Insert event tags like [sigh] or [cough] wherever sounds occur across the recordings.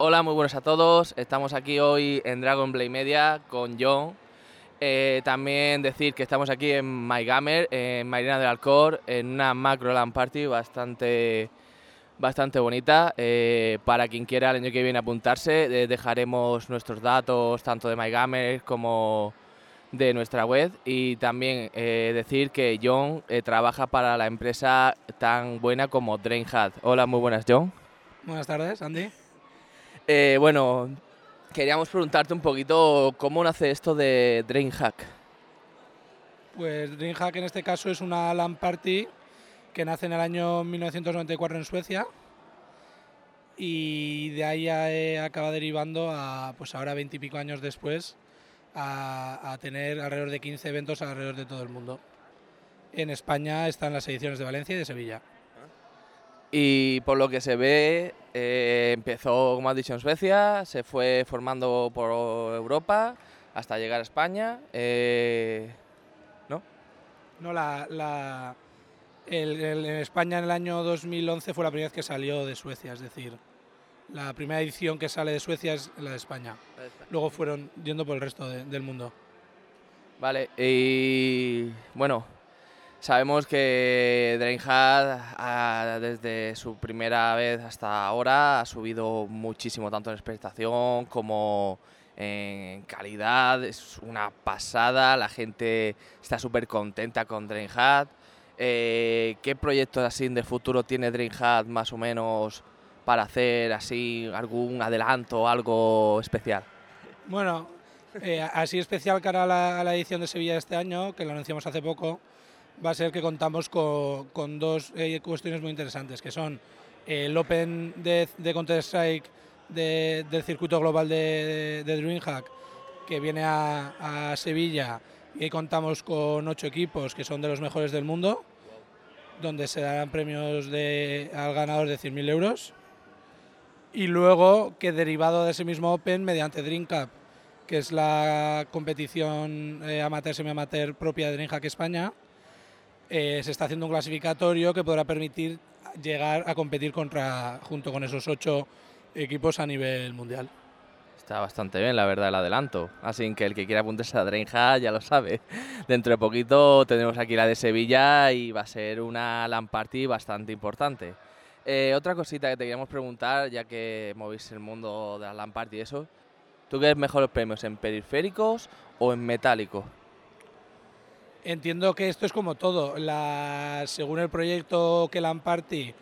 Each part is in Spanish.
Hola, muy buenos a todos. Estamos aquí hoy en Dragon Blade Media con John. Eh, también decir que estamos aquí en MyGamer, en Marina del Alcor, en una macro LAN party bastante, bastante bonita. Eh, para quien quiera el año que viene apuntarse, eh, dejaremos nuestros datos tanto de MyGamer como de nuestra web. Y también decir que John trabaja para la empresa tan buena como DrainHat. Hola, muy buenas, John. Buenas tardes, Andy. Eh, bueno, queríamos preguntarte un poquito cómo nace esto de DreamHack. Pues DreamHack en este caso es una LAN party que nace en el año 1994 en Suecia y de ahí acaba derivando a, pues ahora veintipico años después, a, a, tener alrededor de 15 eventos alrededor de todo el mundo. En España están las ediciones de Valencia y de Sevilla. Y por lo que se ve, eh, empezó, como has dicho, en Suecia, se fue formando por Europa hasta llegar a España. Eh, ¿No? No, la, en España en el año 2011 fue la primera vez que salió de Suecia, es decir, la primera edición que sale de Suecia es la de España. Luego fueron yendo por el resto del mundo. Vale, y bueno, Sabemos que Drainhard desde su primera vez hasta ahora ha subido muchísimo, tanto en expectación como en calidad. Es una pasada, la gente está súper contenta con Drainhard. Eh, ¿Qué proyectos así de futuro tiene Drainhard más o menos para hacer así algún adelanto, algo especial? Bueno, eh, así especial cara a la, edición de Sevilla este año, que lo anunciamos hace poco va a ser que contamos con, dos eh, cuestiones muy interesantes, que son el Open de, de Counter-Strike del circuito global de, DreamHack, que viene a, Sevilla, y contamos con ocho equipos que son de los mejores del mundo, donde se darán premios al ganador de 100.000 euros. Y luego que derivado de ese mismo Open, mediante DreamCup, que es la competición eh, amateur semi-amateur propia de DreamHack España, eh, se está haciendo un clasificatorio que podrá permitir llegar a competir contra, junto con esos ocho equipos a nivel mundial. Está bastante bien, la verdad, el adelanto. Así que el que quiera apuntarse a Drenja ya lo sabe. [laughs] Dentro de poquito tenemos aquí la de Sevilla y va a ser una LAN party bastante importante. Eh, otra cosita que te queríamos preguntar, ya que movís el mundo de la LAN party y eso. ¿Tú quieres mejores premios en periféricos o en metálicos? Entiendo que esto es como todo. según el proyecto que la Party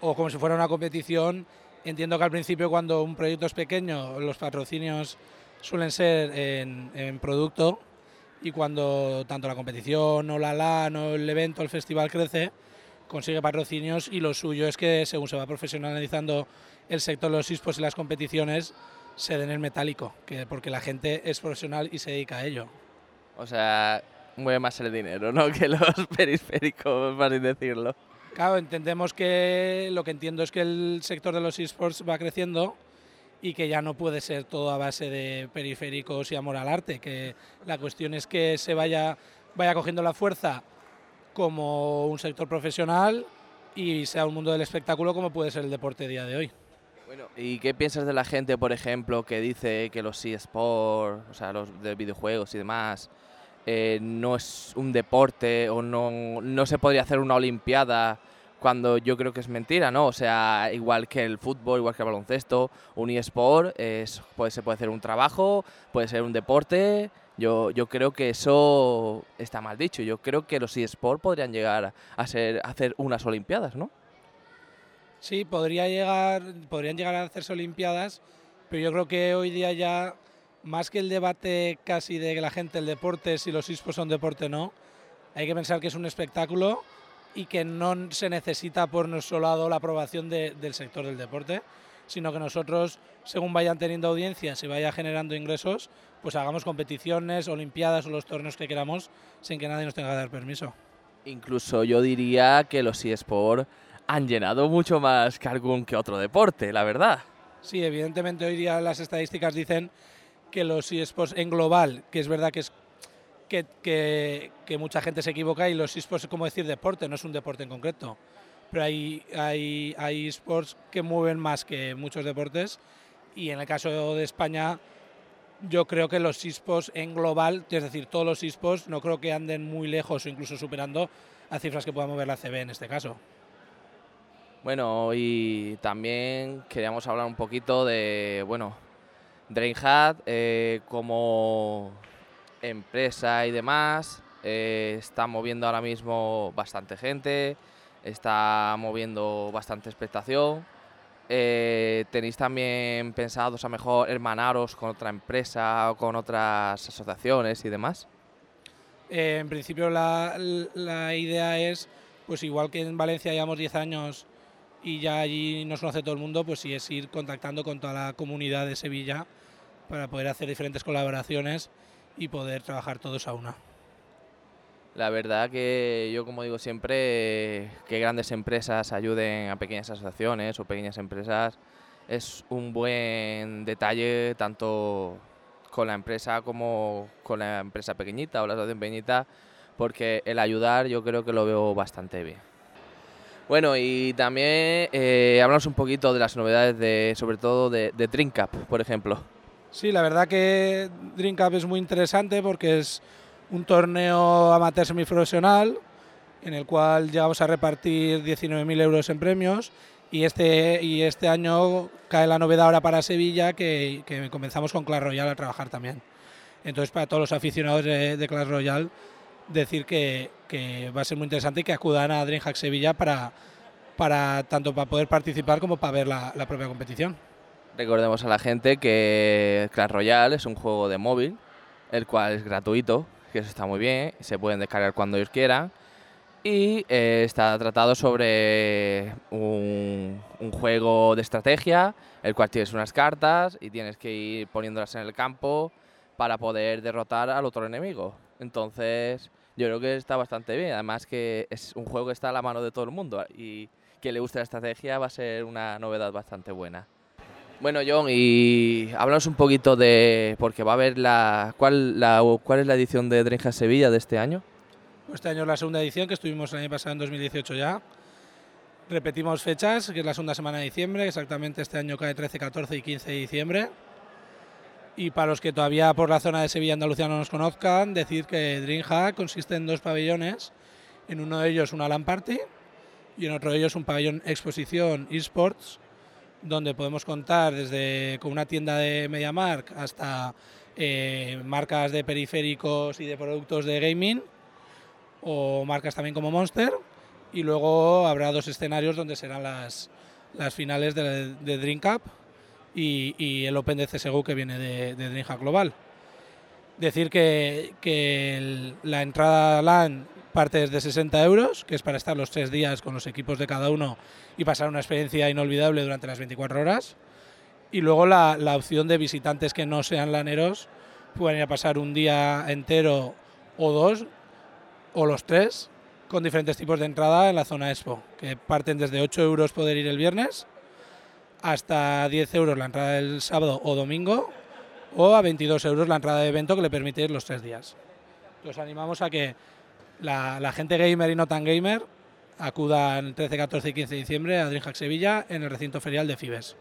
o como si fuera una competición, entiendo que al principio cuando un proyecto es pequeño, los patrocinios suelen ser en, producto y cuando tanto la competición o la LAN o el evento, el festival crece, consigue patrocinios y lo suyo es que según se va profesionalizando el sector de los esports y las competiciones, se den el metálico, que, porque la gente es profesional y se dedica a ello. O sea, mueve más el dinero, ¿no? [laughs] Que los periféricos, para así decirlo. Claro, entendemos que lo que entiendo es que el sector de los esports va creciendo y que ya no puede ser todo a base de periféricos y amor al arte, que la cuestión es que se vaya, vaya cogiendo la fuerza como un sector profesional y sea un mundo del espectáculo como puede ser el deporte día de hoy. Bueno, ¿y qué piensas de la gente, por ejemplo, que dice que los eSports, o sea, los de videojuegos y demás, eh, no es un deporte o no, no se podría hacer una olimpiada cuando yo creo que es mentira, ¿no? O sea, igual que el fútbol, igual que el baloncesto, un eSport es, puede, se puede hacer un trabajo, puede ser un deporte. Yo, yo creo que eso está mal dicho. Yo creo que los eSports podrían llegar a, ser, hacer unas olimpiadas, ¿no? Sí, podría llegar, podrían llegar a hacerse olimpiadas, pero yo creo que hoy día ya más que el debate casi de que la gente, el deporte, si los esports son deporte o no, hay que pensar que es un espectáculo y que no se necesita por nuestro lado la aprobación del sector del deporte, sino que nosotros, según vayan teniendo audiencias y vaya generando ingresos, pues hagamos competiciones, olimpiadas o los torneos que queramos sin que nadie nos tenga que dar permiso. Incluso yo diría que los eSports han llenado mucho más que algún que otro deporte, la verdad. Sí, evidentemente hoy día las estadísticas dicen que los eSports en global, que es verdad que es que, que, mucha gente se equivoca y los eSports es como decir deporte, no es un deporte en concreto. Pero hay, hay, hay eSports que mueven más que muchos deportes Y en el caso de España, yo creo que los ISPOs en global, es decir, todos los ISPOs, no creo que anden muy lejos o incluso superando a cifras que pueda mover la CB en este caso. Bueno, y también queríamos hablar un poquito de, bueno, DreamHack eh, como empresa y demás. Eh, está moviendo ahora mismo bastante gente, está moviendo bastante expectación. Eh, ¿Tenéis también pensados a mejor hermanaros con otra empresa o con otras asociaciones y demás? Eh, en principio la, la, idea es, pues igual que en Valencia llevamos 10 años y ya allí nos conoce todo el mundo, pues sí es ir contactando con toda la comunidad de Sevilla para poder hacer diferentes colaboraciones y poder trabajar todos a una. La verdad que yo, como digo siempre, que grandes empresas ayuden a pequeñas asociaciones o pequeñas empresas es un buen detalle tanto con la empresa como con la empresa pequeñita o la asociación pequeñita, porque el ayudar yo creo que lo veo bastante bien. Bueno, y también eh, hablamos un poquito de las novedades, de, sobre todo de, de por ejemplo. Sí, la verdad que Drink es muy interesante porque es un torneo amateur semiprofesional en el cual llegamos a repartir 19.000 euros en premios y este, y este año cae la novedad ahora para Sevilla que, comenzamos con Clash Royale a trabajar también. Entonces para todos los aficionados de, Clash Royale decir que, va a ser muy interesante y que acudan a DreamHack Sevilla para, para tanto para poder participar como para ver la, la propia competición. Recordemos a la gente que Clash Royale es un juego de móvil, el cual es gratuito, que eso está muy bien, se pueden descargar cuando ellos quieran. Y eh, está tratado sobre un, juego de estrategia, el cual tienes unas cartas y tienes que ir poniéndolas en el campo para poder derrotar al otro enemigo. Entonces, yo creo que está bastante bien. Además que es un juego que está a la mano de todo el mundo y que le guste la estrategia va a ser una novedad bastante buena. Bueno, John, y háblanos un poquito de. Porque va a haber la. ¿Cuál, la, cuál es la edición de Drenja Sevilla de este año? Pues este año es la segunda edición, que estuvimos el año pasado en 2018 ya. Repetimos fechas, que es la segunda semana de diciembre, exactamente este año cae 13, 14 y 15 de diciembre. Y para los que todavía por la zona de Sevilla Andalucía no nos conozcan, decir que DreamHack consiste en dos pabellones. En uno de ellos una LAN Party y en otro de ellos un pabellón exposición eSports donde podemos contar desde con una tienda de MediaMark hasta eh, marcas de periféricos y de productos de gaming o marcas también como Monster y luego habrá dos escenarios donde serán las, las finales de, de Dream Cup y, el Open de CSGO que viene de, de DreamHack Global. Decir que, que la entrada LAN parte desde 60 euros, que es para estar los tres días con los equipos de cada uno y pasar una experiencia inolvidable durante las 24 horas. Y luego la, la opción de visitantes que no sean laneros pueden ir a pasar un día entero o dos, o los tres, con diferentes tipos de entrada en la zona Expo, que parten desde 8 euros poder ir el viernes hasta 10 euros la entrada del sábado o domingo, o a 22 euros la entrada de evento que le permite ir los tres días. Los animamos a que la, gente gamer y no tan gamer acudan el 13, 14 y 15 de diciembre a DreamHack Sevilla en el recinto ferial de Fibes.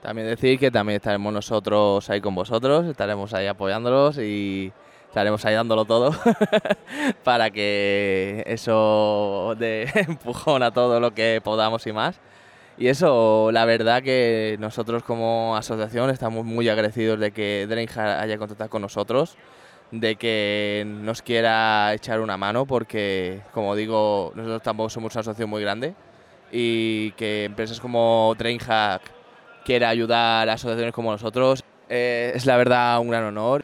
También decir que también estaremos nosotros ahí con vosotros, estaremos ahí apoyándolos y estaremos ahí dándolo todo [laughs] para que eso de [laughs] empujón a todo lo que podamos y más. Y eso, la verdad que nosotros como asociación estamos muy agradecidos de que DreamHack haya contactado con nosotros de que nos quiera echar una mano porque, como digo, nosotros tampoco somos una asociación muy grande y que empresas como DreamHack quiera ayudar a asociaciones como nosotros eh, es la verdad un gran honor.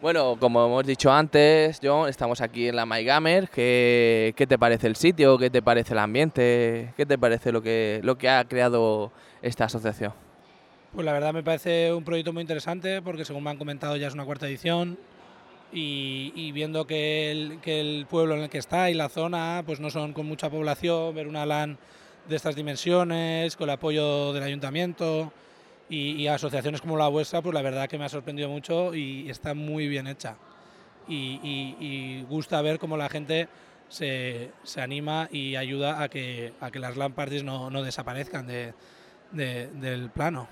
Bueno, como hemos dicho antes, John, estamos aquí en la MyGamer. ¿Qué, ¿Qué, te parece el sitio? ¿Qué te parece el ambiente? ¿Qué te parece lo que, lo que ha creado esta asociación? Pues la verdad me parece un proyecto muy interesante porque según me han comentado ya es una cuarta edición y, viendo que el, que el, pueblo en el que está y la zona pues no son con mucha población, ver una LAN de estas dimensiones, con el apoyo del ayuntamiento y, asociaciones como la vuestra, pues la verdad que me ha sorprendido mucho y está muy bien hecha. Y, gusta ver cómo la gente se, se, anima y ayuda a que, a que las LAN parties no, no desaparezcan de, del plano.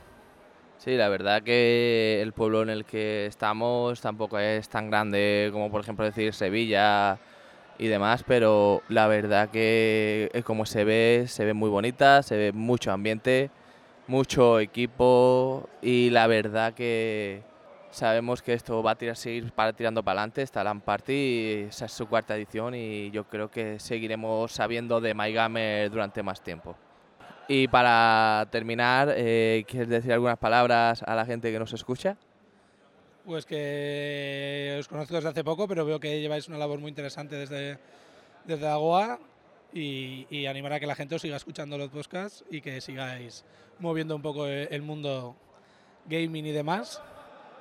Sí, la verdad que el pueblo en el que estamos tampoco es tan grande como por ejemplo decir Sevilla y demás, pero la verdad que eh, como se ve, se ve muy bonita, se ve mucho ambiente, mucho equipo y la verdad que sabemos que esto va a tirar, seguir para, tirando para adelante, está LAN Party, es su cuarta edición y yo creo que seguiremos sabiendo de MyGamer durante más tiempo. Y para terminar, eh, ¿quieres decir algunas palabras a la gente que nos escucha? Pues que os conozco desde hace poco, pero veo que lleváis una labor muy interesante desde, desde Agoa y, animar a que la gente os siga escuchando los podcasts y que sigáis moviendo un poco el mundo gaming y demás.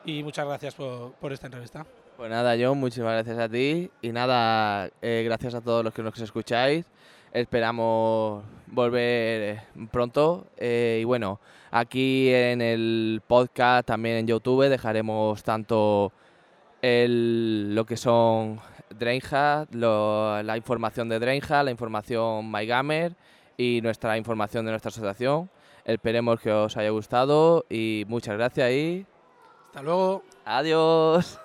Y muchas gracias por, por esta entrevista. Pues nada, John, muchísimas gracias a ti y nada, eh, gracias a todos los que nos escucháis. Esperamos volver pronto. Eh, y bueno, aquí en el podcast, también en YouTube, dejaremos tanto el, lo que son Drainha, la información de Drainha, la información MyGamer y nuestra información de nuestra asociación. Esperemos que os haya gustado y muchas gracias y... Hasta luego. Adiós.